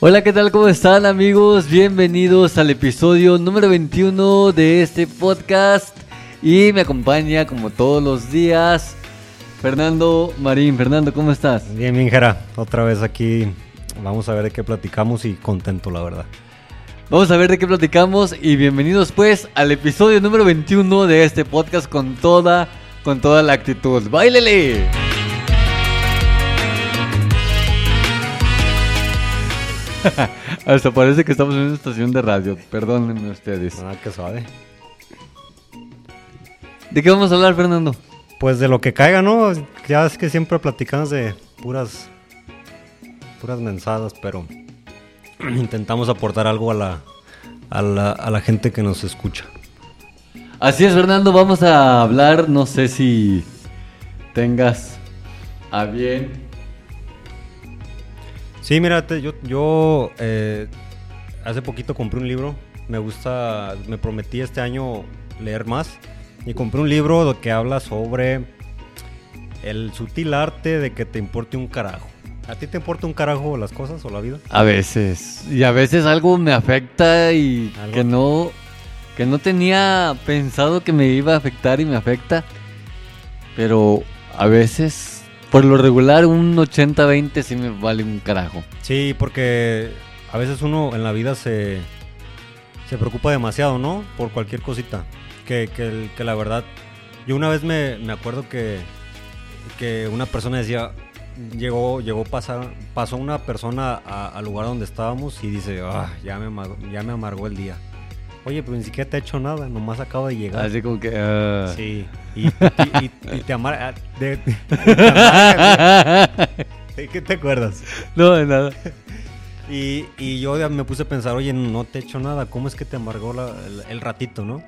Hola, ¿qué tal? ¿Cómo están amigos? Bienvenidos al episodio número 21 de este podcast. Y me acompaña como todos los días Fernando Marín. Fernando, ¿cómo estás? Bien, bien, Jera. Otra vez aquí. Vamos a ver de qué platicamos y contento, la verdad. Vamos a ver de qué platicamos y bienvenidos pues al episodio número 21 de este podcast con toda, con toda la actitud. ¡Báilele! Hasta parece que estamos en una estación de radio. Perdónenme ustedes. Nada que suave. ¿De qué vamos a hablar, Fernando? Pues de lo que caiga, ¿no? Ya es que siempre platicamos de puras. puras mensadas, pero intentamos aportar algo a la, a la, a la gente que nos escucha. Así es, Fernando. Vamos a hablar, no sé si tengas a bien. Sí, mira, te- yo, yo eh, hace poquito compré un libro. Me gusta, me prometí este año leer más. Y compré un libro que habla sobre el sutil arte de que te importe un carajo. ¿A ti te importa un carajo las cosas o la vida? A veces. Y a veces algo me afecta y Algo. que no que no tenía pensado que me iba a afectar y me afecta. Pero a veces, por lo regular, un 80-20 sí me vale un carajo. Sí, porque a veces uno en la vida se, se preocupa demasiado, ¿no? Por cualquier cosita. Que, que, la verdad, yo una vez me, me acuerdo que, que una persona decía, llegó, llegó pasar, pasó una persona al lugar donde estábamos y dice, ah, ya me, ya me amargó el día. Oye, pero ni siquiera te ha hecho nada, nomás acabo de llegar. Así como que... ah. Sí, y, y- y- y te amarga. de- de- te amarga, ¿De qué te acuerdas? no, de nada. Y, y yo me puse a pensar, oye, no te he hecho nada, ¿cómo es que te amargó la- el, el ratito, no?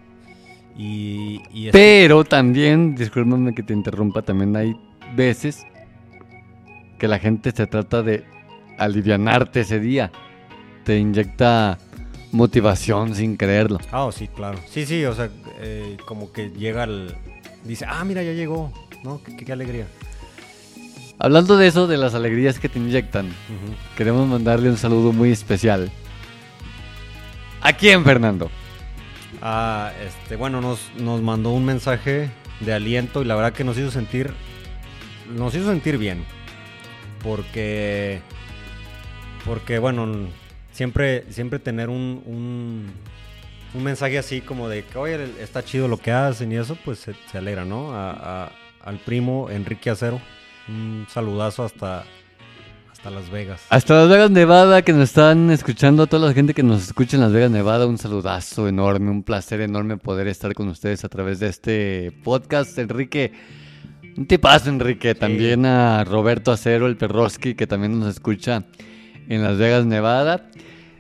Y, y este- Pero también, discúlpame que te interrumpa, también hay veces que la gente se trata de alivianarte ese día. Te inyecta motivación sin creerlo. Ah, oh, sí, claro. Sí, sí, o sea, eh, como que llega el... Dice, ah, mira, ya llegó, ¿no? Qué, qué alegría. Hablando de eso, de las alegrías que te inyectan, queremos mandarle un saludo muy especial. ¿A quién, Fernando? Ah, este, bueno, nos, nos mandó un mensaje de aliento y la verdad que nos hizo sentir, nos hizo sentir bien, porque, porque bueno, siempre, siempre tener un, un, un mensaje así como de que, oye, está chido lo que hacen y eso, pues se, se alegra, ¿no? A- a- al primo Enrique Acero, un saludazo hasta, hasta Las Vegas. Hasta Las Vegas, Nevada, que nos están escuchando, a toda la gente que nos escucha en Las Vegas, Nevada, un saludazo enorme, un placer enorme poder estar con ustedes a través de este podcast. Enrique, un tipazo, Enrique. También a Roberto Acero, el Perroski, que también nos escucha en Las Vegas, Nevada.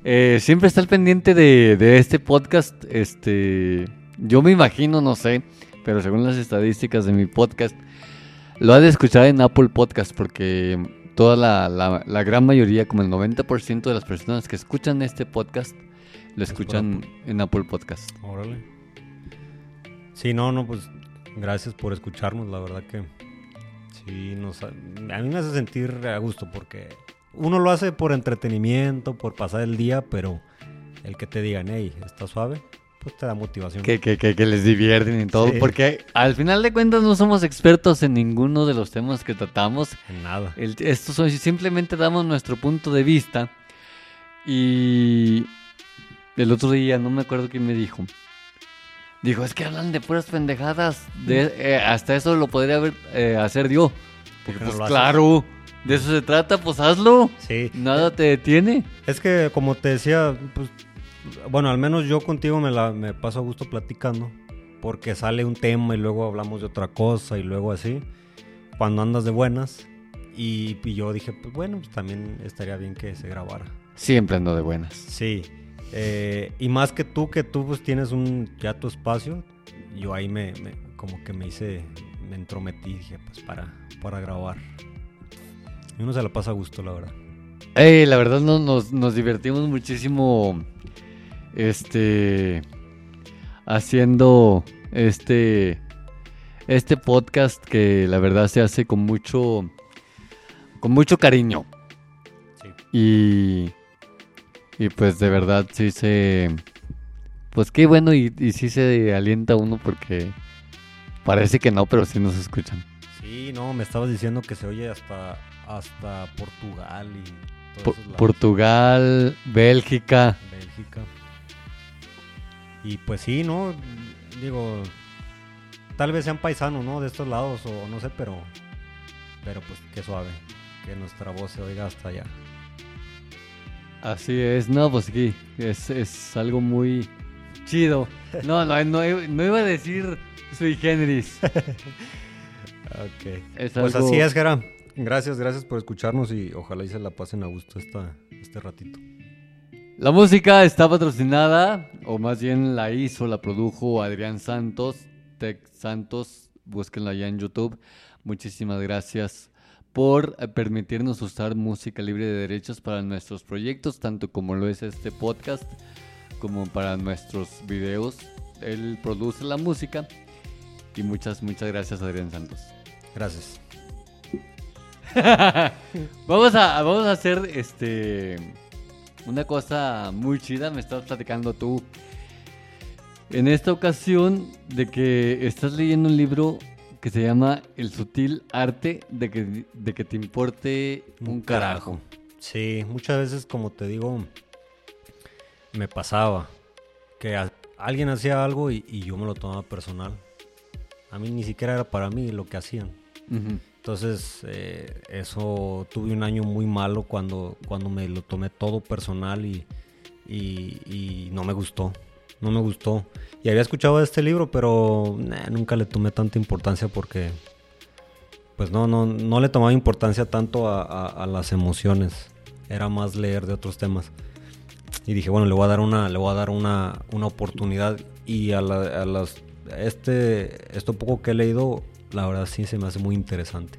Eh, siempre está al pendiente de, de este podcast. Este, yo me imagino, no sé, pero según las estadísticas de mi podcast, lo ha de escuchar en Apple Podcast porque toda la, la- la gran mayoría, como el 90% de las personas que escuchan este podcast, lo escuchan en Apple Podcast. Órale. Sí, no, no, pues gracias por escucharnos, la verdad que sí, nos, a mí me hace sentir a gusto porque uno lo hace por entretenimiento, por pasar el día, pero el que te digan, hey, está suave, pues te da motivación. Que, que, que, que les divierten y todo, Sí. porque al final de cuentas no somos expertos en ninguno de los temas que tratamos. En nada. El- esto son- simplemente damos nuestro punto de vista. Y el otro día, no me acuerdo quién me dijo. Dijo, es que hablan de puras pendejadas. De, eh, hasta eso lo podría haber, eh, hacer yo. ¿Por qué no Pues haces? De eso se trata, pues hazlo. Sí. Nada te detiene. Es que como te decía, pues, bueno, al menos yo contigo me, la, me paso a gusto platicando, porque sale un tema y luego hablamos de otra cosa y luego así. cuando andas de buenas. Y, y yo dije, pues bueno, pues también estaría bien que se grabara. Siempre ando de buenas. Sí. eh, y más que tú, que tú pues tienes un ya tu espacio, yo ahí me, me- como que me hice, me entrometí, dije, pues para, para grabar. Y uno se la pasa a gusto, la verdad. Ey, la verdad no- nos, nos divertimos muchísimo este haciendo este este podcast que la verdad se hace con mucho con mucho cariño Sí. y y pues de verdad sí se pues qué bueno y, y sí se alienta uno porque parece que no pero sí nos escuchan Sí, no, me estabas diciendo que se oye hasta, hasta Portugal y todos esos. Portugal Bélgica Bélgica. Y pues sí, ¿no? Digo, tal vez sean paisanos, ¿no? De estos lados o no sé, pero, pero pues qué suave, que nuestra voz se oiga hasta allá. Así es, no, pues sí, es, es algo muy chido. No, no, no, no iba a decir sui generis. Ok. Es Pues algo- así es, Gera. Gracias, gracias por escucharnos y ojalá y se la pasen a gusto esta, este ratito. La música está patrocinada, o más bien la hizo, la produjo Adrián Santos, Tech Santos, búsquenlo allá en YouTube. Muchísimas gracias por eh, permitirnos usar música libre de derechos para nuestros proyectos, tanto como lo es este podcast, como para nuestros videos. Él produce la música y muchas, muchas gracias Adrián Santos. Gracias. vamos a vamos a hacer este una cosa muy chida, me estabas platicando tú en esta ocasión de que estás leyendo un libro que se llama El sutil arte de que, de que te importe un carajo. Sí, muchas veces, como te digo, me pasaba que a- alguien hacía algo y, y yo me lo tomaba personal. A mí ni siquiera era para mí lo que hacían. Entonces, eh, eso tuve un año muy malo cuando, cuando me lo tomé todo personal y, no me gustó. No me gustó. Y había escuchado este libro, pero nunca le tomé tanta importancia porque, pues no, no, no le tomaba importancia tanto a las emociones. Era más leer de otros temas. Y dije, bueno, le voy a dar una, le voy a dar una, una oportunidad. Y a, la- a las, este, esto poco que he leído, la verdad sí se me hace muy interesante.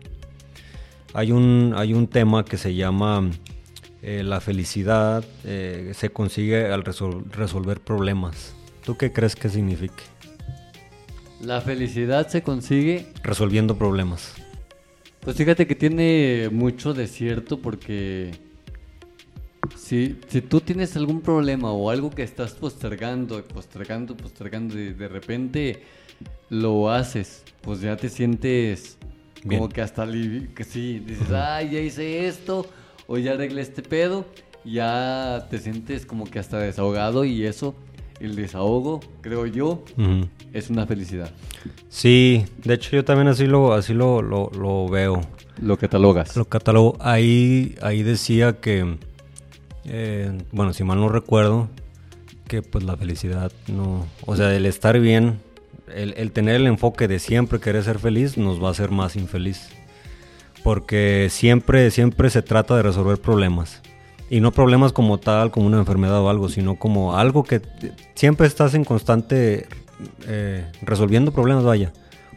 Hay un, hay un tema que se llama eh, la felicidad eh, se consigue al resol- resolver problemas. ¿Tú qué crees que signifique? La felicidad se consigue Resolviendo problemas. Pues fíjate que tiene mucho de cierto porque si, si tú tienes algún problema o algo que estás postergando, postergando, postergando y de repente lo haces, pues ya te sientes como que hasta que sí, dices, ay, ya hice esto o ya arreglé este pedo, ya te sientes como que hasta desahogado y eso, el desahogo, creo yo, es una felicidad. Sí, de hecho yo también así lo, así lo, lo, lo veo. Lo catalogas. Lo catalogo. Ahí, ahí decía que, eh, bueno, si mal no recuerdo, que pues la felicidad no, o sea, el estar bien, el, el tener el enfoque de siempre querer ser feliz nos va a hacer más infeliz. Porque siempre, siempre se trata de resolver problemas. Y no problemas como tal, como una enfermedad o algo, sino como algo que siempre estás en constante eh, resolviendo problemas, vaya.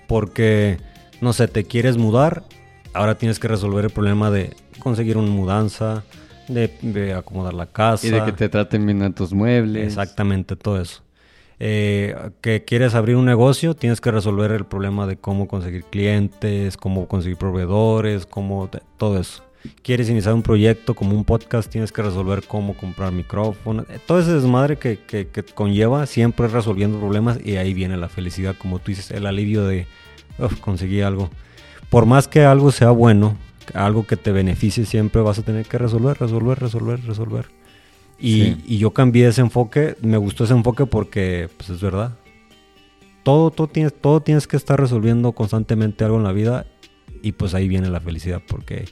Porque, no sé, te quieres mudar, ahora tienes que resolver el problema de conseguir una mudanza, de, de acomodar la casa. Y de que te traten bien a tus muebles. Exactamente, todo eso. Eh, que quieres abrir un negocio, tienes que resolver el problema de cómo conseguir clientes, cómo conseguir proveedores, cómo todo eso. Quieres iniciar un proyecto como un podcast, tienes que resolver cómo comprar micrófonos. Eh, Todo ese desmadre que conlleva siempre resolviendo problemas y ahí viene la felicidad, como tú dices, el alivio de "Uf, conseguí algo. Por más que algo sea bueno, algo que te beneficie, siempre vas a tener que resolver, resolver, resolver, resolver. Y, Sí. y yo cambié ese enfoque, me gustó ese enfoque porque, pues es verdad. Todo, todo, tienes, todo tienes que estar resolviendo constantemente algo en la vida y pues ahí viene la felicidad porque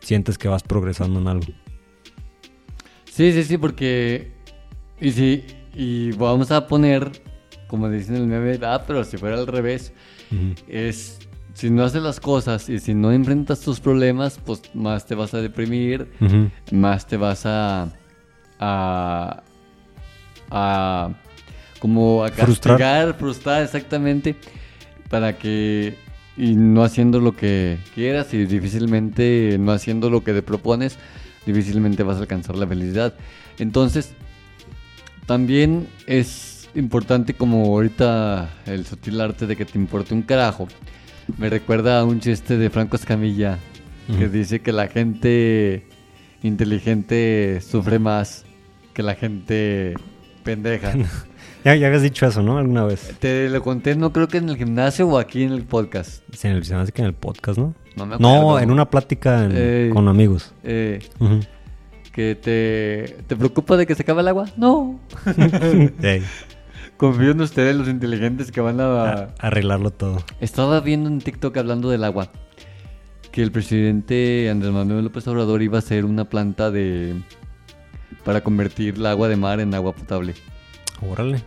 sientes que vas progresando en algo. Sí, sí, sí, porque. Y sí, y vamos a poner, como dicen el meme, ah, pero si fuera al revés, es si no haces las cosas y si no enfrentas tus problemas, pues más te vas a deprimir, más te vas a. a. a. como a Frustrar. castigar, frustrar exactamente, para que. y no haciendo lo que quieras y difícilmente no haciendo lo que te propones, difícilmente vas a alcanzar la felicidad. Entonces, también es importante como ahorita el sutil arte de que te importe un carajo. Me recuerda a un chiste de Franco Escamilla que dice que la gente inteligente sufre más que la gente pendeja. Ya, ya habías dicho eso, ¿no? Alguna vez. Te lo conté, no creo que en el gimnasio o aquí en el podcast. Sí, en el, se me hace que en el podcast, ¿no? No me No, acuerdo. en una plática en- Eh. con amigos. Eh, que te, te preocupa de que se acabe el agua. No. Ey, Confío en ustedes, los inteligentes que van a... a- arreglarlo todo. Estaba viendo en TikTok hablando del agua que el presidente Andrés Manuel López Obrador iba a hacer una planta de para convertir el agua de mar en agua potable. Órale.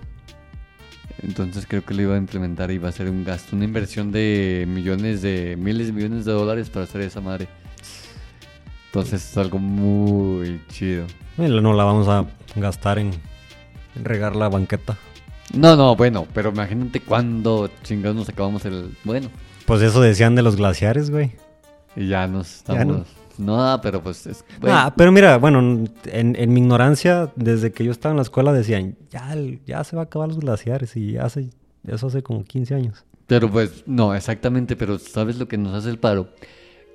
Entonces creo que lo iba a implementar y iba a ser un gasto, una inversión de millones de miles de millones de dólares para hacer esa madre. Entonces es algo muy chido. Bueno, No la vamos a gastar en, en regar la banqueta. No, no, bueno, pero imagínate cuándo chingados nos acabamos el bueno Pues eso decían de los glaciares, güey. y ya nos Ya estamos. No. pero pues es. Ah, pero mira, bueno, en, en mi ignorancia, desde que yo estaba en la escuela decían, ya, ya se va a acabar los glaciares y hace, eso hace como 15 años. Pero pues, no, exactamente, pero ¿sabes lo que nos hace el paro?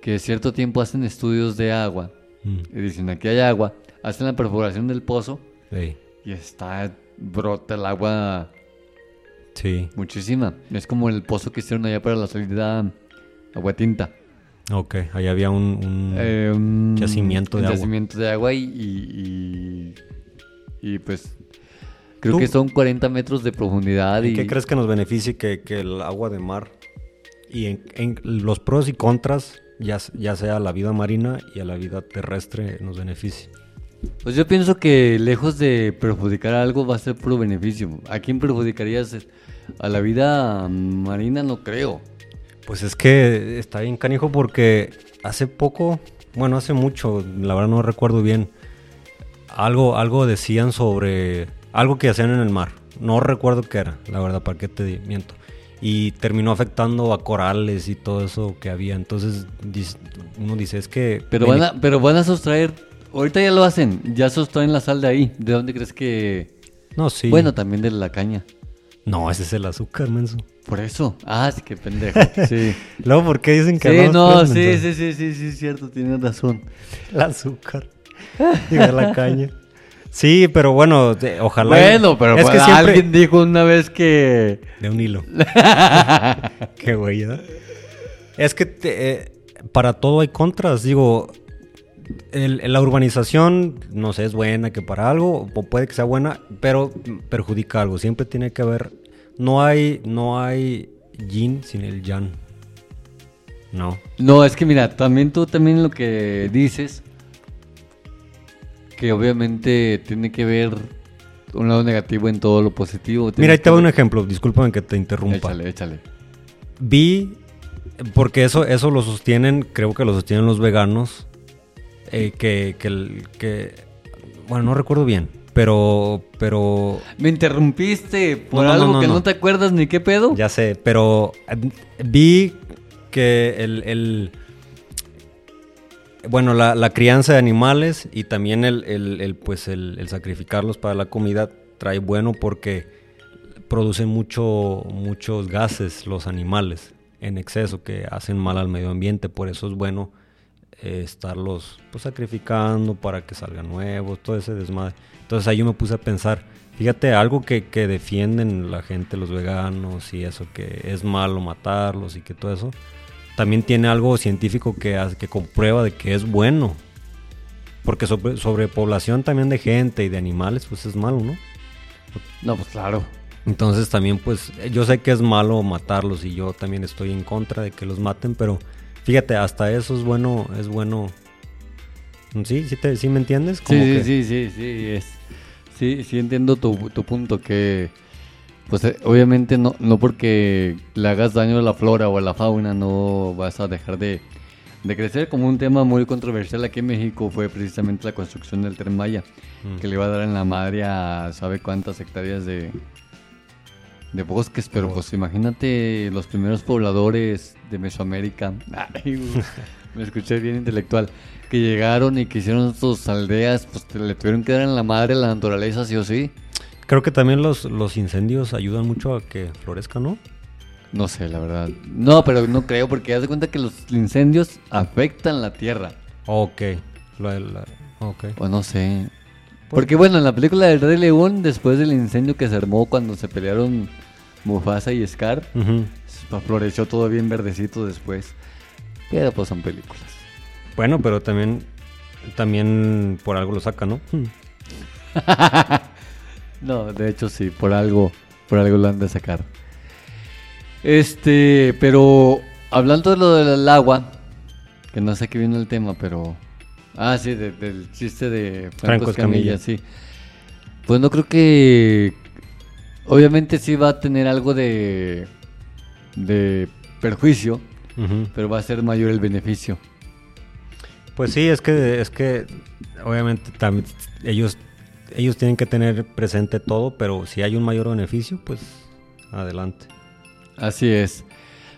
Que cierto tiempo hacen estudios de agua Mm, y dicen aquí hay agua, hacen la perforación del pozo y está, brota el agua sí, muchísima. Es como el pozo que hicieron allá para la salida agua tinta. Ok, ahí había un... un- Eh, un yacimiento de un agua. yacimiento de agua y, y, y, y, pues creo ¿Tú? que son 40 metros de profundidad. ¿En y qué crees que nos beneficie que, que el agua de mar y en, en los pros y contras, ya, ya sea a la vida marina y a la vida terrestre, nos beneficie? Pues yo pienso que lejos de perjudicar algo va a ser puro beneficio. ¿A quién perjudicarías? A la vida marina no creo. Pues es que está bien canijo porque hace poco, bueno, hace mucho, la verdad no recuerdo bien, algo, algo decían sobre algo que hacían en el mar. No recuerdo qué era, la verdad, para qué te miento. Y terminó afectando a corales y todo eso que había. Entonces uno dice, es que... Pero van a, pero van a sustraer, ahorita ya lo hacen, ya sustraen la sal de ahí. ¿De dónde crees que...? No, sí. Bueno, también de la caña. No, ese es el azúcar, menso. Por eso. Ah, sí, qué pendejo. Sí. Luego, ¿por qué dicen que Sí, hablamos no, puras sí, sí, sí, sí, sí, es cierto, tienes razón. El azúcar. Digo, la caña. Sí, pero bueno, de- ojalá. Bueno, pero es pues, que siempre. alguien dijo una vez que... De un hilo. Qué güey, ¿verdad? Es que te- eh, para todo hay contras. Digo, el- la urbanización, no sé, es buena que para algo, o puede que sea buena, pero perjudica algo. Siempre tiene que haber. No hay, no hay yin sin el yang. No. No, es que mira, también tú también lo que dices, que obviamente tiene que ver un lado negativo en todo lo positivo. Mira, ahí te que- un ejemplo. Discúlpame que te interrumpa. Échale, échale. Vi, porque eso, eso lo sostienen, creo que lo sostienen los veganos, eh, que, que, el- que- bueno, no recuerdo bien, pero, pero, Me interrumpiste por No, algo no, no, que no. te acuerdas ni qué pedo. ya sé, pero eh, vi que el, el- bueno, la, la crianza de animales y también el, el- el, pues el, el sacrificarlos para la comida trae bueno porque producen mucho, muchos gases los animales en exceso que hacen mal al medio ambiente. Por eso es bueno eh, estarlos pues, sacrificando para que salgan nuevos, todo ese desmadre. Entonces ahí yo me puse a pensar, fíjate, algo que, que defienden la gente, los veganos y eso, que es malo matarlos y que todo eso, también tiene algo científico que, que comprueba de que es bueno. Porque sobre, sobrepoblación también de gente y de animales, pues es malo, ¿no? No, pues claro. Entonces también pues yo sé que es malo matarlos y yo también estoy en contra de que los maten, pero fíjate, hasta eso es bueno, es bueno. ¿Sí? ¿Sí, te- sí me entiendes? Sí, Como sí, que- sí, sí, sí, es, sí, sí entiendo tu, tu punto, que pues eh, obviamente no, no porque le hagas daño a la flora o a la fauna no vas a dejar de, de crecer. Como un tema muy controversial aquí en México fue precisamente la construcción del Tren Maya, Mm. que le iba a dar en la madre a sabe cuántas hectáreas de, de bosques, pero pues imagínate los primeros pobladores de Mesoamérica. Ay, me escuché bien intelectual. Que llegaron y que hicieron sus aldeas, pues te- le tuvieron que dar en la madre la naturaleza, sí o sí. Creo que también los, los incendios ayudan mucho a que florezca, ¿no? No sé, la verdad. No, pero no creo, porque haz de cuenta que los incendios afectan la tierra. Ok. La- la- ok. O no sé. Porque bueno, en la película del Rey León, después del incendio que se armó cuando se pelearon Mufasa y Scar, pues, floreció todo bien verdecito después. Pero pues son películas. Bueno, pero también, también por algo lo saca, ¿no? Hmm. No, de hecho sí, por algo, por algo lo han de sacar. Este, pero hablando de lo del agua, que no sé qué viene el tema, pero... Ah, sí, de- del chiste de Franco, Franco Escamilla, Escamilla. sí. Pues no creo que... Obviamente sí va a tener algo de... de perjuicio, pero va a ser mayor el beneficio. Pues sí, es que, es que obviamente también ellos, ellos tienen que tener presente todo, pero si hay un mayor beneficio, pues adelante. Así es.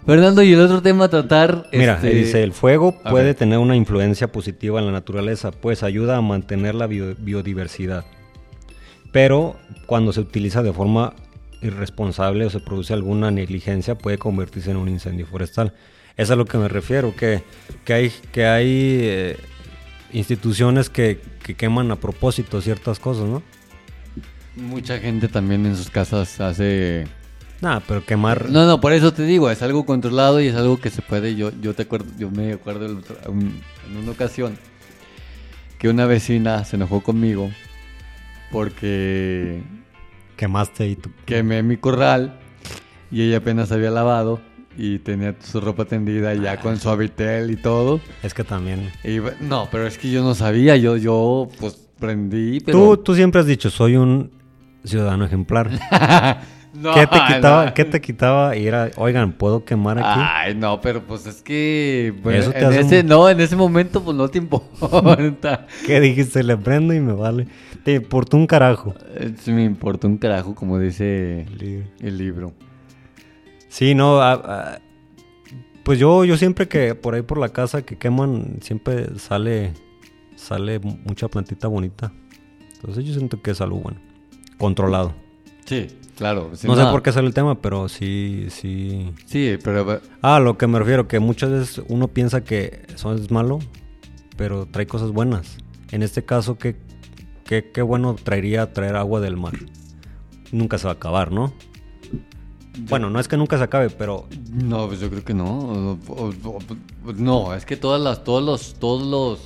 Fernando, y el otro tema a tratar... Mira, este, dice, el fuego a puede tener una influencia positiva en la naturaleza, pues ayuda a mantener la bio- biodiversidad. Pero cuando se utiliza de forma irresponsable o se produce alguna negligencia, puede convertirse en un incendio forestal. Es a lo que me refiero, que, que hay, que hay eh, instituciones que, que queman a propósito ciertas cosas, ¿no? Mucha gente también en sus casas hace... Nada, pero quemar... No, no, por eso te digo, es algo controlado y es algo que se puede. Yo, yo te acuerdo, yo me acuerdo el otro- un- en una ocasión que una vecina se enojó conmigo porque Quemaste y tú... quemé mi corral y ella apenas había lavado y tenía su ropa tendida ya con su habitel y todo. Es que también... Y, no, pero es que yo no sabía, yo, yo pues prendí, pero... Tú, tú siempre has dicho, soy un ciudadano ejemplar. No, ¿Qué te quitaba? no. ¿Qué te quitaba? Y era, oigan, ¿puedo quemar aquí? Ay, no, pero pues es que bueno, Eso te en hace ese no, en ese momento pues no te importa. ¿Qué dijiste? Le prendo y me vale. Te importó un carajo. Me importa un carajo como dice el libro. Sí, no. a- a- pues yo, yo siempre que por ahí por la casa que queman, siempre sale, sale mucha plantita bonita. Entonces yo siento que es algo bueno. Controlado. Sí, claro. sí, no sé por qué sale el tema, pero sí, sí. Sí, pero Ah, lo que me refiero, que muchas veces uno piensa que eso es malo, pero trae cosas buenas. En este caso, ¿qué, qué, qué bueno traería traer agua del mar? Nunca se va a acabar, ¿no? Bueno, no es que nunca se acabe, pero no, pues yo creo que no. No, es que todas las, todos los, todos los,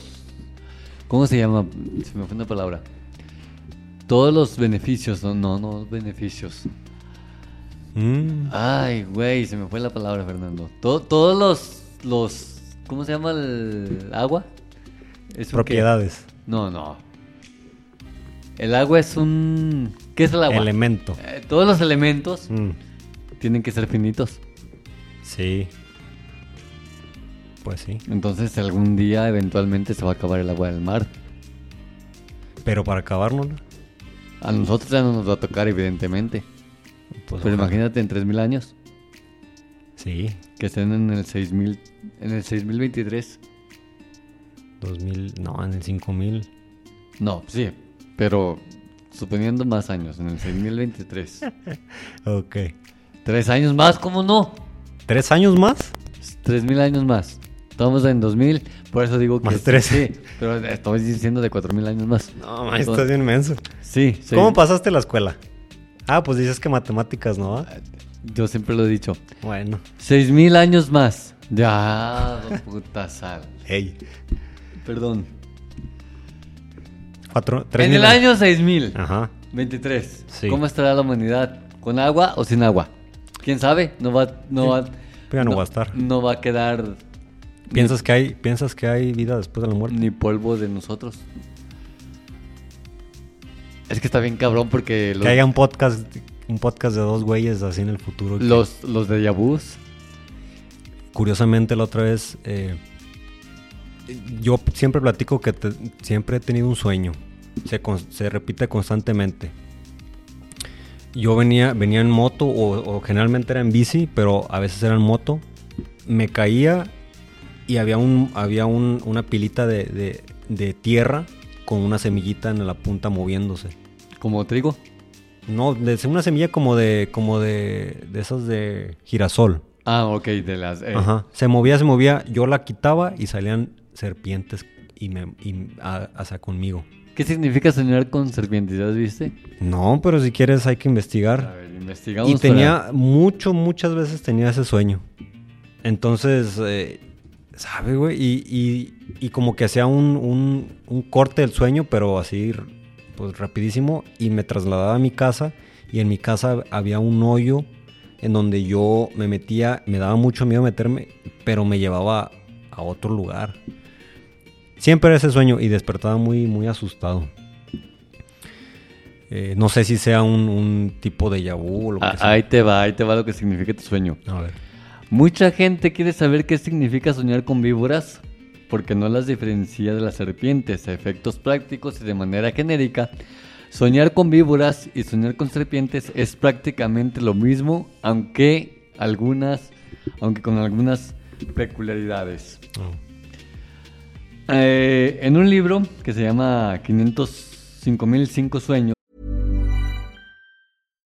¿cómo se llama? Se me fue una palabra. Todos los beneficios, no, no, no beneficios. mm, Ay, güey, se me fue la palabra, Fernando. To- todos los, los, ¿cómo se llama el agua? ¿Es qué? propiedades, No, no. El agua es un, ¿qué es el agua? elemento. Eh, todos los elementos Mm, tienen que ser finitos. sí. Pues sí. Entonces algún día eventualmente se va a acabar el agua del mar. Pero para acabárnosla, A nosotros ya no nos va a tocar, evidentemente. pues Pero ojalá. imagínate en 3000 años Sí, que estén en el 6000, en el 6023. 2000, no, en el 5000. No, sí, pero suponiendo más años, en el 6023. Ok. Tres años más, ¿cómo no? ¿Tres años más? Tres mil años más. Estamos en 2000, por eso digo que... Más tres. Sí, pero estoy diciendo de cuatro mil años más. No, ma, estás bien menso. Sí, sí. ¿Cómo pasaste la escuela? Ah, pues dices que matemáticas, ¿no? Yo siempre lo he dicho. Bueno. Seis mil años más. Ya, puta sal. Ey. Perdón. Cuatro, tres En mil el año 6000. Ajá. 23. Sí. ¿Cómo estará la humanidad? ¿Con agua o sin agua? ¿Quién sabe? No va, no va, ya no va a estar. No va a quedar ¿Piensas que hay, piensas que hay vida después de la muerte? ni polvo de nosotros. Es que está bien cabrón porque los- Que haya un podcast un podcast de dos güeyes así en el futuro. que- Los, los de Yabús. Curiosamente la otra vez, eh, yo siempre platico que te- siempre he tenido un sueño. Se, con- se repite constantemente. Yo venía, venía en moto o, o generalmente era en bici, pero a veces era en moto. Me caía y había, un, había un- una pilita de, de- de tierra con una semillita en la punta moviéndose. Como trigo. No, de una semilla como de, como de, de esas de girasol. Ah, ok, de las... eh, Ajá. Se movía, se movía. Yo la quitaba y salían serpientes y me y a- hacia conmigo. ¿Qué significa soñar con serpientes? ¿Ya viste? No, pero si quieres hay que A investigar. ver, investigamos. Y para- tenía mucho, muchas veces tenía ese sueño. Entonces, eh, ¿sabe, güey? Y, y- y como que hacía un, un- un corte del sueño, pero así, pues rapidísimo. Y me trasladaba a mi casa. Y en mi casa había un hoyo en donde yo me metía, me daba mucho miedo meterme, pero me llevaba a otro lugar. Siempre era ese sueño y despertaba muy, muy asustado. Eh, no sé si sea un, un tipo de yabú o lo que Ah, sea. ahí te va, ahí te va lo que significa tu sueño. A ver. Mucha gente quiere saber qué significa soñar con víboras porque no las diferencia de las serpientes. A efectos prácticos y de manera genérica, soñar con víboras y soñar con serpientes es prácticamente lo mismo, aunque algunas, aunque con algunas peculiaridades. Oh. Eh, en un libro que se llama 505.005 sueños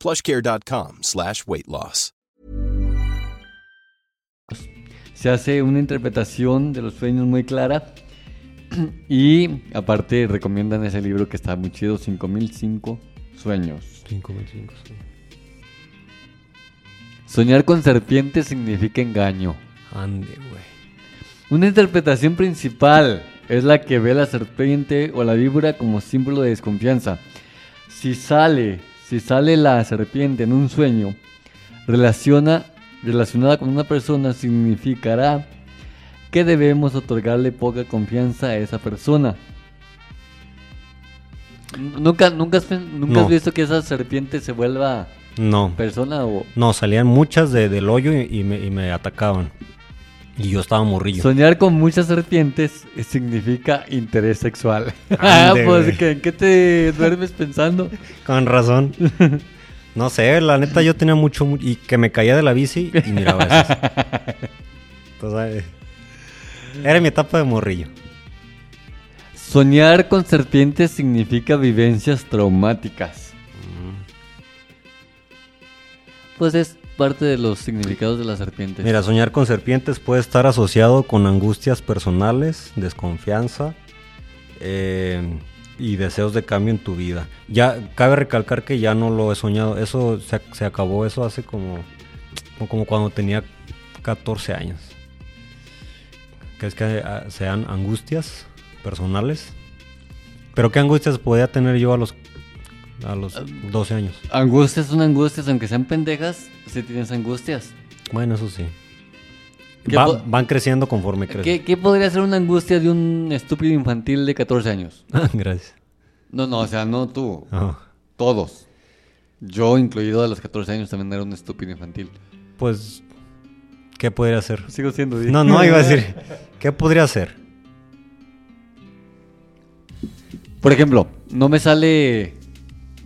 plushcare.com slash weight loss. se hace una interpretación de los sueños muy clara y aparte recomiendan ese libro que está muy chido 5005 sueños. 5.5. Soñar con serpientes significa engaño. Ande, güey. Una interpretación principal es la que ve la serpiente o la víbora como símbolo de desconfianza. Si sale, si sale la serpiente en un sueño relaciona, relacionada con una persona, significará que debemos otorgarle poca confianza a esa persona. ¿Nunca, nunca, has, nunca No. has visto que esa serpiente se vuelva No. persona o No, salían muchas de- del hoyo y, y me, y me atacaban. Y yo estaba morrillo. Soñar con muchas serpientes significa interés sexual. Ah, Ande, pues, güey. ¿qué, ¿en qué te duermes pensando? Con razón. No sé, la neta yo tenía mucho... mu- Y que me caía de la bici y miraba eso. Entonces, era mi etapa de morrillo. Soñar con serpientes significa vivencias traumáticas. Pues es parte de los significados de las serpientes. Mira, soñar con serpientes puede estar asociado con angustias personales, desconfianza eh, y deseos de cambio en tu vida. Ya cabe recalcar que ya no lo he soñado. Eso se, ac- se acabó eso hace como, como cuando tenía 14 años. Que es que sean angustias personales. Pero qué angustias podía tener yo a los a los 12 años. Angustias son angustias, aunque sean pendejas, si tienes angustias. Bueno, eso sí. ¿Qué Va- po- van creciendo conforme crecen. ¿Qué, qué podría ser una angustia de un estúpido infantil de 14 años? Gracias. No, no, o sea, no tú. Todos. Yo, incluido a los 14 años, también era un estúpido infantil. Pues, ¿qué podría hacer? Sigo siendo. No, no, iba a decir, ¿qué podría hacer? Por ejemplo, no me sale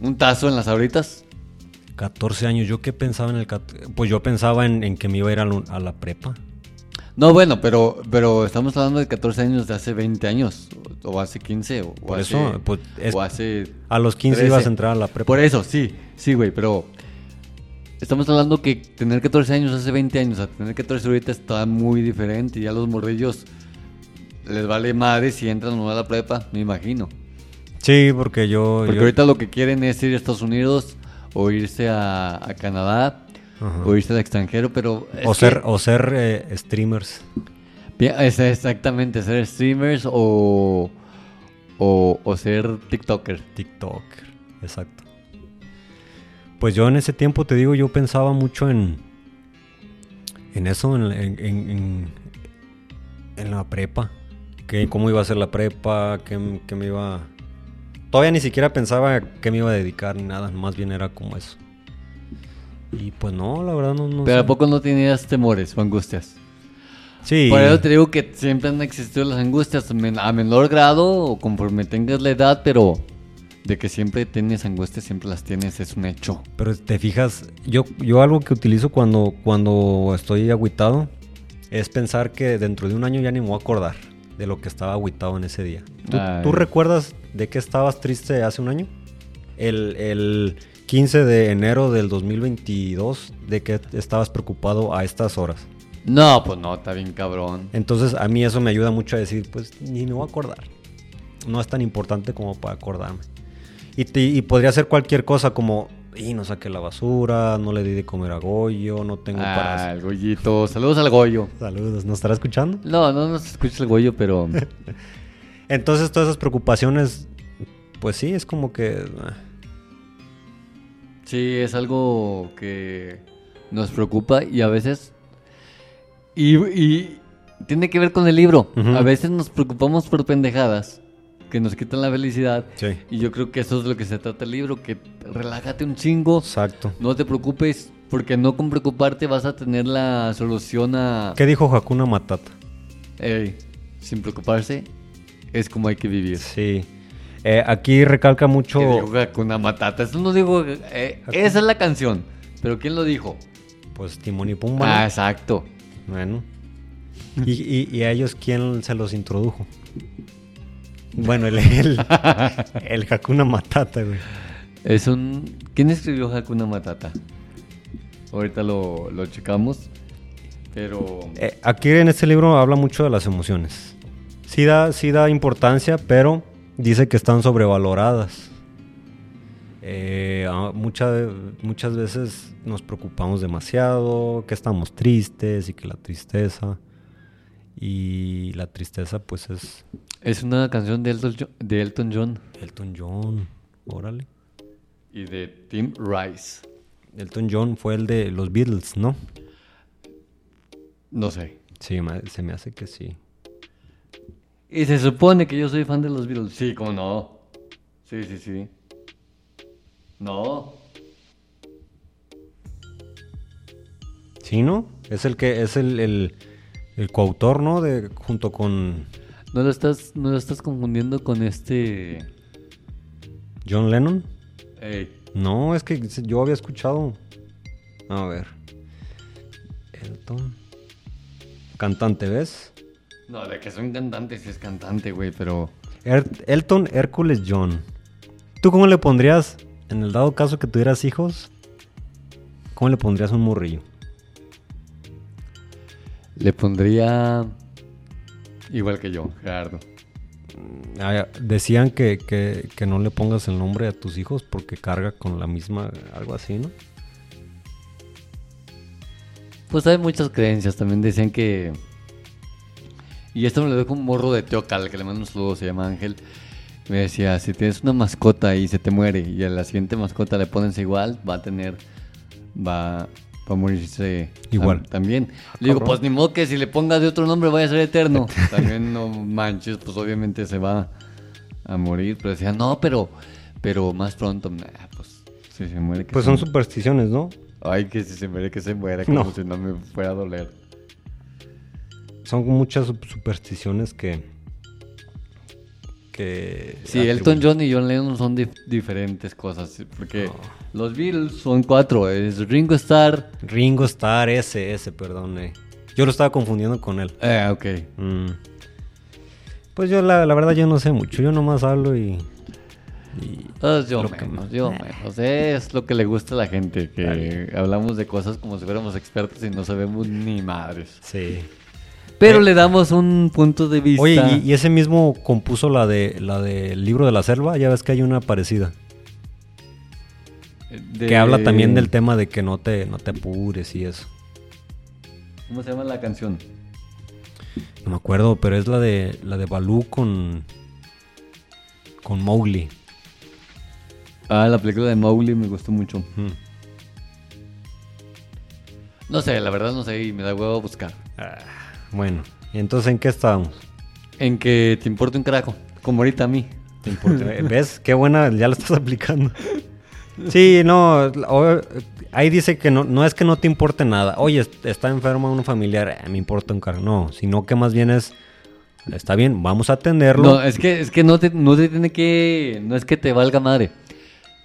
un tazo en las ahoritas. 14 años, ¿yo qué pensaba en el... Pues yo pensaba en, en que me iba a ir a, la- a la prepa. No, bueno, pero, pero estamos hablando de 14 años de hace 20 años. O, o hace 15. O, Por o eso, hace, pues, es- o hace A los 15 13. ibas a entrar a la prepa. Por eso, sí, sí, güey, pero estamos hablando que tener 14 años hace 20 años a tener 14 ahorita está muy diferente. Ya los morrillos les vale madre si entran o no a la prepa, me imagino. Sí, porque yo... Porque yo- ahorita lo que quieren es ir a Estados Unidos o irse a, a Canadá Ajá. o irse al extranjero, pero... o que- ser, o ser eh, streamers. Es exactamente, ser streamers o, o, o ser TikToker. TikToker, exacto. Pues yo en ese tiempo, te digo, yo pensaba mucho en... En eso, en, en, en- en- en la prepa. Que, cómo iba a ser la prepa, qué, qué me iba... Todavía ni siquiera pensaba qué me iba a dedicar ni nada, más bien era como eso. Y pues no, la verdad no, no Pero sé. ¿a poco no tenías temores o angustias? Sí. Por eso te digo que siempre han existido las angustias a menor grado o conforme tengas la edad, pero de que siempre tienes angustias, siempre las tienes, es un hecho. Pero te fijas, yo, yo algo que utilizo cuando, cuando estoy agüitado es pensar que dentro de un año ya ni me voy a acordar de lo que estaba agüitado en ese día. ¿Tú, tú recuerdas de qué estabas triste hace un año? El, el 15 de enero del 2022, ¿de qué estabas preocupado a estas horas? No, pues no, está bien cabrón. Entonces a mí eso me ayuda mucho a decir, pues ni me voy a acordar. No es tan importante como para acordarme. Y, te- y podría ser cualquier cosa como, y no saqué la basura, no le di de comer a Goyo, no tengo Ah, para... el Goyito. Saludos al Goyo. Saludos, ¿nos estará escuchando? No, no nos escucha el Goyo, pero... Entonces todas esas preocupaciones, pues sí, es como que... ah, Sí, es algo que nos preocupa y a veces... Y, y tiene que ver con el libro. A veces nos preocupamos por pendejadas que nos quitan la felicidad. Sí. Y yo creo que eso es lo que se trata el libro, que relájate un chingo, Exacto. no te preocupes, porque no con preocuparte vas a tener la solución a... ¿Qué dijo Hakuna Matata? Ey, sin preocuparse, es como hay que vivir. Sí. Eh, aquí recalca mucho... Que dijo Hakuna Matata, eso no digo... eh, esa es la canción, pero ¿quién lo dijo? Pues Timón y Pumba. Ah, exacto. Bueno. ¿Y, y, y a ellos quién se los introdujo? Bueno, el, el, el Hakuna Matata, güey. Es un... ¿Quién escribió Hakuna Matata? Ahorita lo, lo checamos, pero... Eh, aquí en este libro habla mucho de las emociones. Sí da, sí da importancia, pero dice que están sobrevaloradas. Eh, ah, mucha- muchas veces nos preocupamos demasiado, que estamos tristes y que la tristeza. Y la tristeza, pues es Es una canción de Elton, Jo- de Elton John Elton John. Órale. y de Tim Rice. Elton John fue el de los Beatles, ¿no? No sé. Sí, se me hace que sí. Y se supone que yo soy fan de los Beatles. Sí, cómo no. Sí, sí, sí. No. Sí, ¿no? Es el que es el, el, el coautor, ¿no? De, junto con No lo estás, no lo estás confundiendo con este. John Lennon. Ey. No, es que yo había escuchado. A ver. Elton. Cantante, ¿ves? No, de que es un cantante, sí es cantante, güey, pero. Er- Elton Hércules John. ¿Tú cómo le pondrías, en el dado caso que tuvieras hijos, cómo le pondrías un morrillo? Le pondría. Igual que yo, Gerardo. Ah, decían que, que- que no le pongas el nombre a tus hijos porque carga con la misma, algo así, ¿no? Pues hay muchas creencias. También decían que. Y esto me lo dijo un morro de Teocal, que le mando un saludo, se llama Ángel. Me decía: si tienes una mascota y se te muere, y a la siguiente mascota le pones igual, va a tener. Va, va a morirse Igual. tam- también. Le digo: pues ni modo que si le pongas de otro nombre vaya a ser eterno. también no manches, pues obviamente se va a morir. Pero decía: no, pero. Pero más pronto. Nah, pues si se muere. que Pues se son supersticiones, ¿no? Ay, que si se muere, que se muera, como No. si no me fuera a doler. Son muchas sup- supersticiones que que Sí, Elton. John y John Lennon son dif- diferentes cosas. Porque los Beatles son cuatro. Es Ringo Starr. Ringo Starr, ese, ese, perdón. eh. Yo lo estaba confundiendo con él. Eh, ok. Mm. Pues yo, la, la verdad, yo no sé mucho. Yo nomás hablo y... y- Pues yo Lo que- menos, yo menos. Es lo que le gusta a la gente. Que hablamos de cosas como si fuéramos expertos y no sabemos ni madres. sí. Pero le damos un punto de vista. Oye, y, y ese mismo compuso la de la del libro de la selva. Ya ves que hay una parecida. de- Que habla también del tema de que no te, no te apures y eso. ¿Cómo se llama la canción? No me acuerdo, pero es la de la de Balú con con Mowgli. Ah, la película de Mowgli me gustó mucho. No sé, la verdad no sé y me da huevo buscar. Bueno, ¿y entonces en qué estábamos? En que te importa un carajo, como ahorita a mí. Porque, ¿Ves? Qué buena, ya la estás aplicando. Sí, no, ahí dice que no, no es que no te importe nada. Oye, est- está enfermo un familiar, eh, me importa un carajo. No, sino que más bien es, está bien, vamos a atenderlo. No, es que, es que no, te, no te tiene que. No es que te valga madre,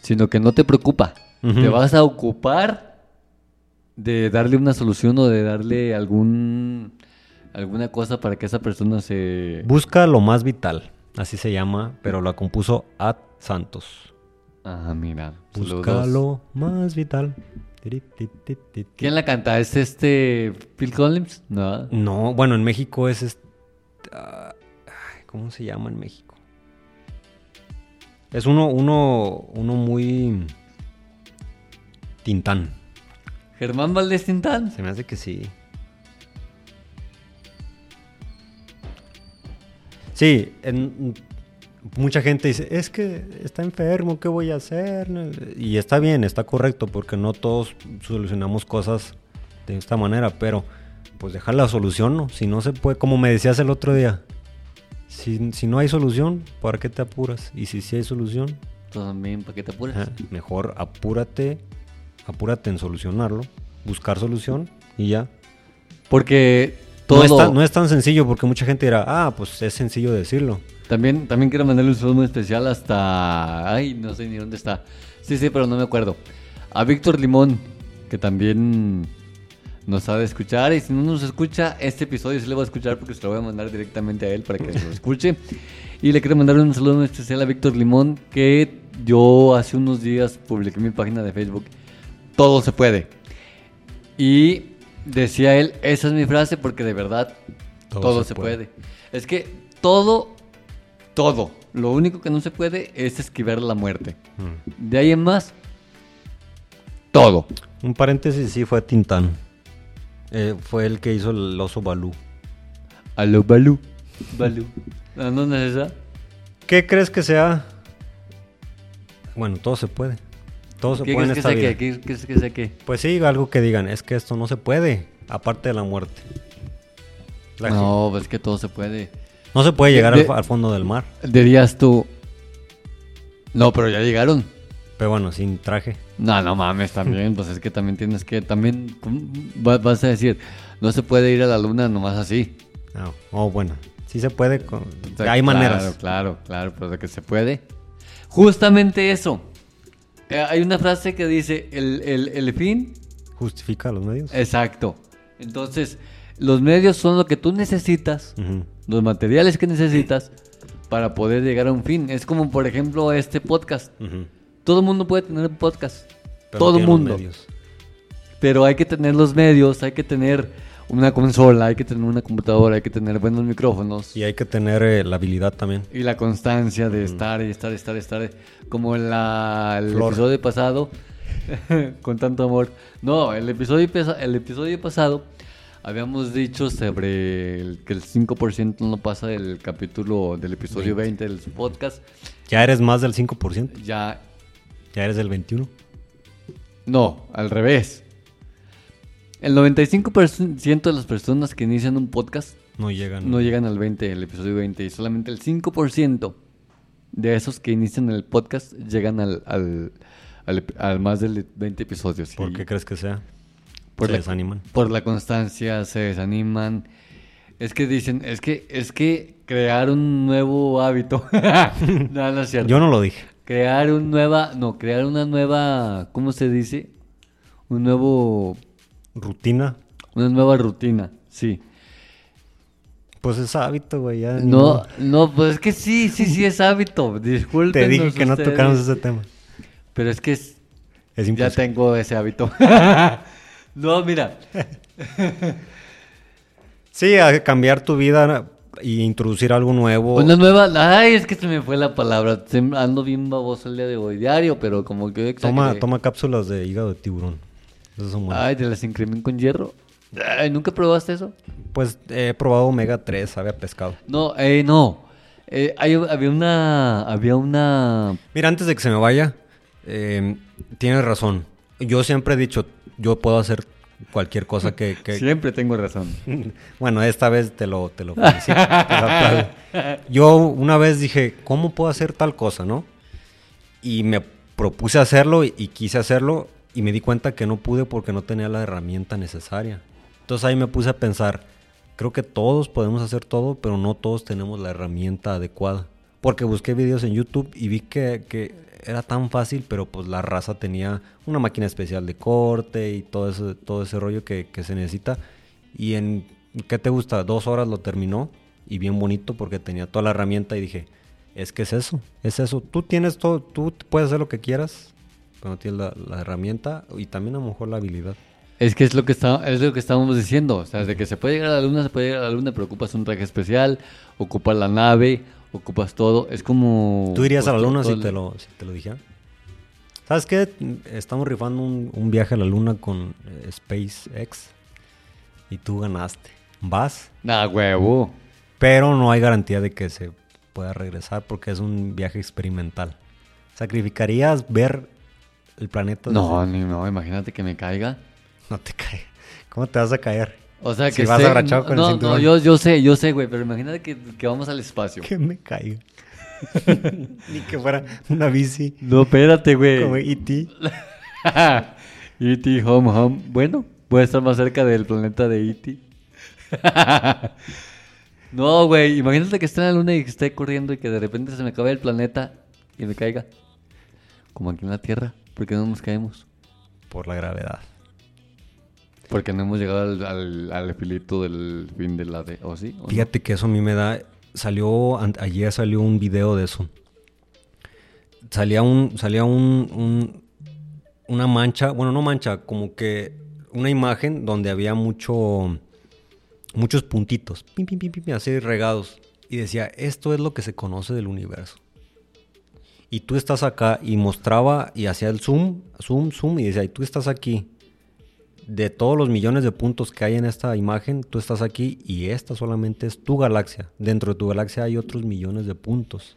sino que no te preocupa. Te vas a ocupar de darle una solución o de darle algún alguna cosa para que esa persona se. Busca lo más vital, así se llama, pero la compuso Ad Santos. Ah, mira. Busca lo más vital. ¿Quién la canta? ¿Es este Phil Collins? No. No, bueno, en México es este. ¿Cómo se llama en México? Es uno, uno, uno muy. Tintán. Germán Valdés Tintán. Se me hace que sí. Sí, en- mucha gente dice, es que está enfermo, ¿qué voy a hacer? Y está bien, está correcto, porque no todos solucionamos cosas de esta manera, pero pues dejar la solución, ¿no? Si no se puede, como me decías el otro día, si, si no hay solución, ¿para qué te apuras? Y si sí hay solución, También, ¿para qué te apures? ajá, mejor apúrate, apúrate en solucionarlo, buscar solución y ya. Porque todo. No, es tan, no es tan sencillo porque mucha gente dirá, ah, pues es sencillo decirlo. También, también quiero mandarle un saludo muy especial hasta. Ay, no sé ni dónde está. Sí, sí, pero no me acuerdo. A Víctor Limón, que también nos ha de escuchar. Y si no nos escucha, este episodio sí le voy a escuchar porque se lo voy a mandar directamente a él para que lo escuche. Y le quiero mandar un saludo muy especial a Víctor Limón, que yo hace unos días publiqué en mi página de Facebook. Todo se puede. Y decía él, esa es mi frase porque de verdad todo, Todo se, se puede. puede. Es que todo, todo. Lo único que no se puede es esquivar la muerte. Mm. De ahí en más, todo. Un paréntesis, sí, fue Tintán. Eh, fue el que hizo el oso Balú. A lo Balú. Balú. ¿A dónde es esa? ¿Qué crees que sea? Bueno, todo se puede. Todo se ¿Qué que sea qué? ¿Qué que sea qué? Pues sí, algo que digan, es que esto no se puede, aparte de la muerte. La gente- No, pues que todo se puede. no se puede llegar de- al, fondo del mar, Dirías tú. No, pero ya llegaron. pero bueno, sin traje. No, no mames, también. Pues es que también tienes que. También ¿cómo va- vas a decir. No se puede ir a la luna nomás así. Ah, oh, bueno, sí se puede, con- O sea, hay claro, maneras. Claro, claro, pero de que se puede. Justamente eso. Eh, hay una frase que dice: el, el- el fin. Justifica los medios. Exacto. Entonces, los medios son lo que tú necesitas, los materiales que necesitas para poder llegar a un fin. Es como, por ejemplo, este podcast. Todo el mundo puede tener un podcast. Pero Todo el mundo. Pero hay que tener los medios, hay que tener una consola, hay que tener una computadora, hay que tener buenos micrófonos. Y hay que tener eh, la habilidad también. Y la constancia de estar y estar, estar, estar. Como en la, el Flor. episodio pasado, con tanto amor. No, el episodio, el episodio pasado habíamos dicho sobre el, que el 5% no pasa del capítulo del episodio 20 del podcast. Ya eres más del 5%, Ya, ya eres del 21%. no, al revés. El 95% de las personas que inician un podcast No llegan. no llegan al 20, el episodio 20, y solamente el 5% de esos que inician el podcast llegan al, al, al, al más de 20 episodios. ¿Por Y qué crees que sea? por se la, desaniman. Por la constancia, se desaniman. Es que dicen, es que, es que crear un nuevo hábito. no, no es cierto. Yo no lo dije. Crear un nueva, no, crear una nueva, ¿cómo se dice? Un nuevo, Rutina. una nueva rutina, sí. Pues es hábito, güey. ya No, no, pues es que sí, sí, sí es hábito. Disculpen. Te dije que no tocáramos ese tema. Pero es que es- Es ya tengo ese hábito. no, mira, Sí, a cambiar tu vida y introducir algo nuevo. una nueva, ay, es que se me fue la palabra. Ando bien baboso el día de hoy, diario, pero como que toma, toma cápsulas de hígado de tiburón. Son. Ay, de las incremen con hierro. Ay, ¿nunca probaste eso? Pues he probado omega 3, sabe a pescado. No, eh, no. Eh, hay- había una, había una, Mira, antes de que se me vaya, eh, tienes razón. Yo siempre he dicho, yo puedo hacer cualquier cosa que... que- siempre tengo razón. Bueno, esta vez te lo, te lo felicito. te lo aplaudo. Yo una vez dije, ¿cómo puedo hacer tal cosa, no? Y me propuse hacerlo y, y quise hacerlo y me di cuenta que no pude porque no tenía la herramienta necesaria. Entonces ahí me puse a pensar, creo que todos podemos hacer todo, pero no todos tenemos la herramienta adecuada. Porque busqué videos en YouTube y vi que, que era tan fácil, pero pues la raza tenía una máquina especial de corte y todo ese, todo ese rollo que, que se necesita. Y en, ¿qué te gusta? Dos horas lo terminó y bien bonito porque tenía toda la herramienta y dije, es que es eso, es eso. Tú tienes todo, tú puedes hacer lo que quieras, no tienes la, la herramienta y también a lo mejor la habilidad. Es que es lo que está, es lo que estábamos diciendo, o sea, de que se puede llegar a la luna, se puede llegar a la luna, pero ocupas un traje especial, ocupas la nave, ocupas todo, es como... ¿Tú irías a la luna si te lo, si te lo dijera? ¿Sabes qué? Estamos rifando un, un viaje a la luna con eh, SpaceX y tú ganaste. Vas, Nah, huevo. pero no hay garantía de que se pueda regresar porque es un viaje experimental. ¿Sacrificarías ver el planeta? No, ni no, imagínate que me caiga. No te cae. ¿Cómo te vas a caer? O sea, Si que vas esté- agachado con el no, no, cinturón. yo, yo sé, yo sé, güey, pero imagínate que, que vamos al espacio. Que me caiga. Ni que fuera una bici No, espérate, güey. como E.T. E.T. Home Home. Bueno, voy a estar más cerca del planeta de E.T. no, güey, imagínate que esté en la luna y que esté corriendo y que de repente se me acabe el planeta y me caiga. Como aquí en la Tierra. ¿Por qué no nos caemos? por la gravedad. Porque no hemos llegado al, al, al espíritu del fin de la de... ¿O sí? ¿O no? Fíjate que eso a mí me da. Salió. Ayer salió un video de eso. Salía un. Salía un. un- una mancha. Bueno, no mancha, como que. Una imagen donde había mucho. Muchos puntitos. Pim, pim, pim, pim, así regados. Y decía, esto es lo que se conoce del universo. Y tú estás acá y mostraba y hacía el zoom, zoom, zoom y decía, y tú estás aquí. De todos los millones de puntos que hay en esta imagen, tú estás aquí y esta solamente es tu galaxia. Dentro de tu galaxia hay otros millones de puntos.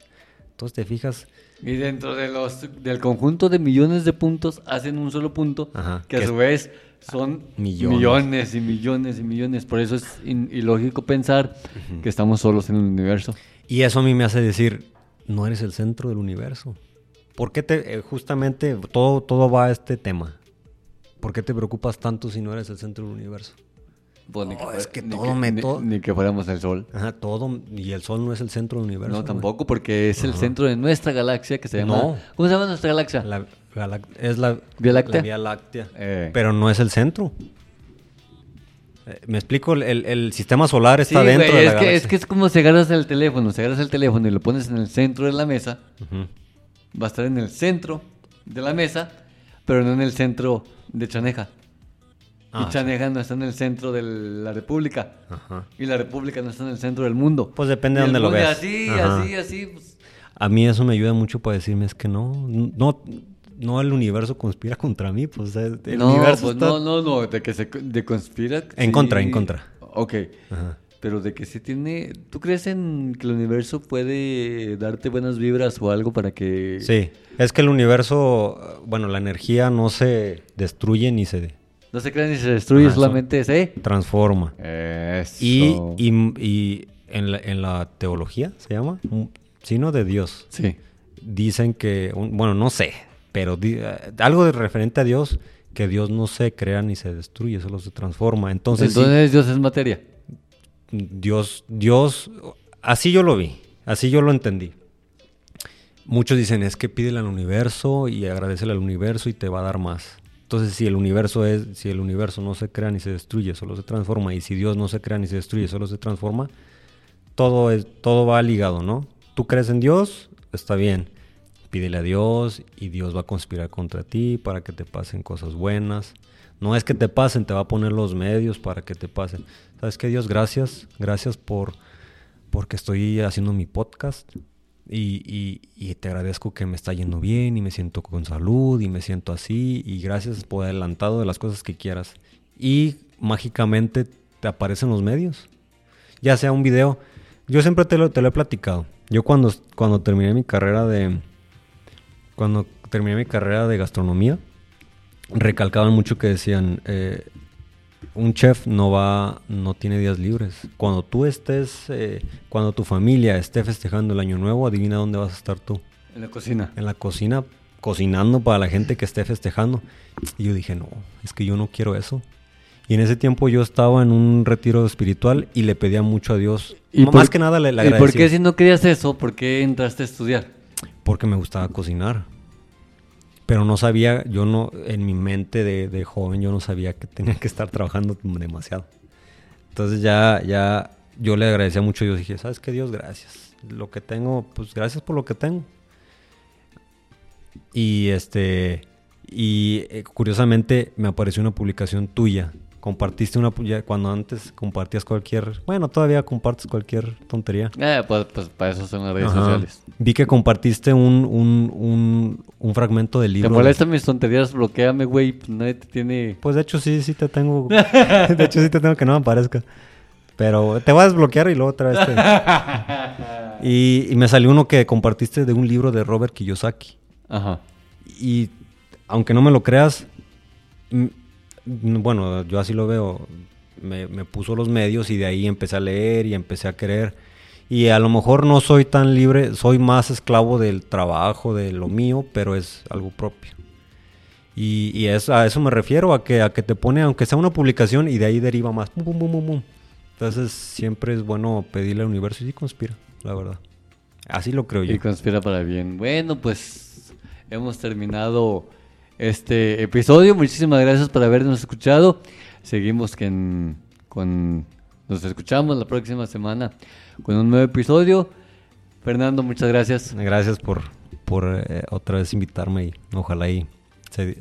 Entonces te fijas, Y dentro de los, del conjunto de millones de puntos hacen un solo punto Ajá, que a su vez son Millones. millones. y millones y millones. Por eso es ilógico pensar que estamos solos en el universo. y eso a mí me hace decir, no eres el centro del universo. ¿Por qué te, eh, justamente, todo, todo va a este tema? ¿Por qué te preocupas tanto si no eres el centro del universo? Pues ni No, fue- es que ni todo me- ni- todo- ni que fuéramos el sol. Ajá, todo, y el sol no es el centro del universo. No, güey. tampoco, porque es el centro de nuestra galaxia que se llama... No. ¿Cómo se llama nuestra galaxia? La galac- es la ¿Vía Láctea? la Vía Láctea. Eh. Pero no es el centro. Eh, Me explico, el, el- sistema solar Sí, está dentro güey, de la es que, es que es como si agarras el teléfono, si agarras el teléfono y lo pones en el centro de la mesa, va a estar en el centro de la mesa, pero no en el centro de Chaneja. Ah, y Chaneja no está en el centro de la República. Ajá. Y la República no está en el centro del mundo. Pues depende de dónde lo veas. Así, Ajá. así, así. pues, A mí eso me ayuda mucho para decirme es que no, no, no el universo conspira contra mí, pues el no, universo pues está... no, no, no, de que se de conspira. En contra, en contra. Ok. Ajá. Pero de que sí tiene. ¿Tú crees en que el universo puede darte buenas vibras o algo para que. Sí, es que el universo, bueno, la energía no se destruye ni se No se crea ni se destruye, Ajá, solamente se. transforma. Eso. Y, y, y en, la, en la teología, ¿se llama? Un Sino de Dios. Sí. Dicen que, bueno, no sé, pero di- eh, algo de referente a Dios, que Dios no se crea ni se destruye, solo se transforma. Entonces, sí, Entonces Dios es materia. Dios, Dios, así yo lo vi, así yo lo entendí. Muchos dicen, es que pídele al universo y agradecele al universo y te va a dar más. Entonces, si el universo es, si el universo no se crea ni se destruye, solo se transforma, y si Dios no se crea ni se destruye, solo se transforma, todo es, todo va ligado, ¿no? Tú crees en Dios, está bien. Pídele a Dios y Dios va a conspirar contra ti para que te pasen cosas buenas. No es que te pasen, te va a poner los medios para que te pasen. ¿Sabes qué, Dios? Gracias. Gracias por porque estoy haciendo mi podcast. Y, y, te agradezco que me está yendo bien y me siento con salud y me siento así y gracias por adelantado de las cosas que quieras. Y mágicamente te aparecen los medios. Ya sea un video. Yo siempre te lo, te lo he platicado. Yo cuando, cuando terminé mi carrera de... Cuando terminé mi carrera de gastronomía, recalcaban mucho que decían, eh, un chef no va, no tiene días libres. Cuando tú estés, eh, cuando tu familia esté festejando el año nuevo, adivina dónde vas a estar tú. En la cocina. En la cocina, cocinando para la gente que esté festejando. Y yo dije, no, es que yo no quiero eso. Y en ese tiempo yo estaba en un retiro espiritual y le pedía mucho a Dios. ¿Y más que nada le, le ¿Y por qué si no querías eso? ¿Por qué entraste a estudiar? Porque me gustaba cocinar pero no sabía, yo no, en mi mente de, joven, yo no sabía que tenía que estar trabajando demasiado. Entonces ya, ya, yo le agradecía mucho, yo dije, ¿sabes qué, Dios? Gracias. Lo que tengo, pues gracias por lo que tengo. Y este, y eh, curiosamente me apareció una publicación tuya compartiste una cuando antes compartías cualquier bueno todavía compartes cualquier tontería. Eh, pues, pues para eso son las redes sociales. Vi que compartiste un, un, un, fragmento del libro te molestan mis tonterías bloqueame güey pues nadie te tiene pues de hecho sí sí te tengo. De hecho sí te tengo que no me aparezca. Pero te voy a desbloquear y luego otra vez te... y, y me salió uno que compartiste de un libro de Robert Kiyosaki. Ajá. Y aunque no me lo creas bueno, yo así lo veo, me, puso los medios y de ahí empecé a leer y empecé a querer. Y a lo mejor no soy tan libre, soy más esclavo del trabajo, de lo mío, pero es algo propio. Y, es, a eso me refiero, a que, a que te pone, aunque sea una publicación, y de ahí deriva más. Entonces siempre es bueno pedirle al universo y sí conspira, la verdad. Así lo creo yo. Y conspira para bien. Bueno, pues hemos terminado este episodio. Muchísimas gracias por habernos escuchado. Seguimos con... Nos escuchamos la próxima semana con un nuevo episodio. Fernando, muchas gracias. Gracias por, por eh, otra vez invitarme y ojalá y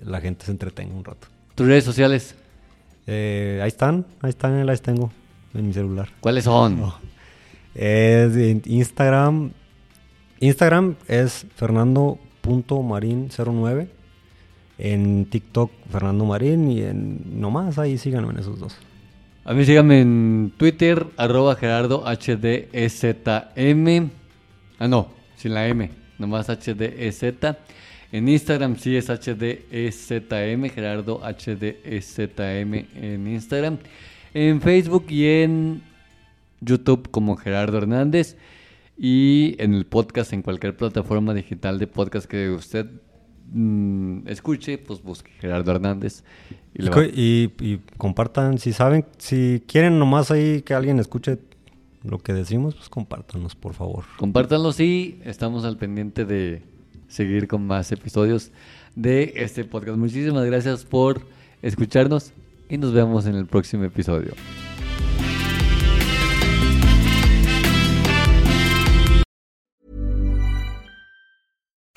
la gente se entretenga un rato. ¿Tus redes sociales? Eh, ahí están, ahí están, ahí las tengo en mi celular. ¿Cuáles son? Es Instagram. Instagram es fernando.marin09 en TikTok Fernando Marín y en nomás ahí síganme en esos dos. A mí síganme en Twitter, arroba Gerardo HDEZM. Ah, no, sin la M, nomás HDEZ. En Instagram sí es HDEZM, Gerardo HDEZM en Instagram. En Facebook y en YouTube como Gerardo Hernández. Y en el podcast, en cualquier plataforma digital de podcast que usted Mm, escuche, pues busque Gerardo Hernández. Y, y, compartan, si saben, si quieren nomás ahí que alguien escuche lo que decimos, pues compártanos, por favor. Compártanlo, sí, estamos al pendiente de seguir con más episodios de este podcast. Muchísimas gracias por escucharnos y nos vemos en el próximo episodio.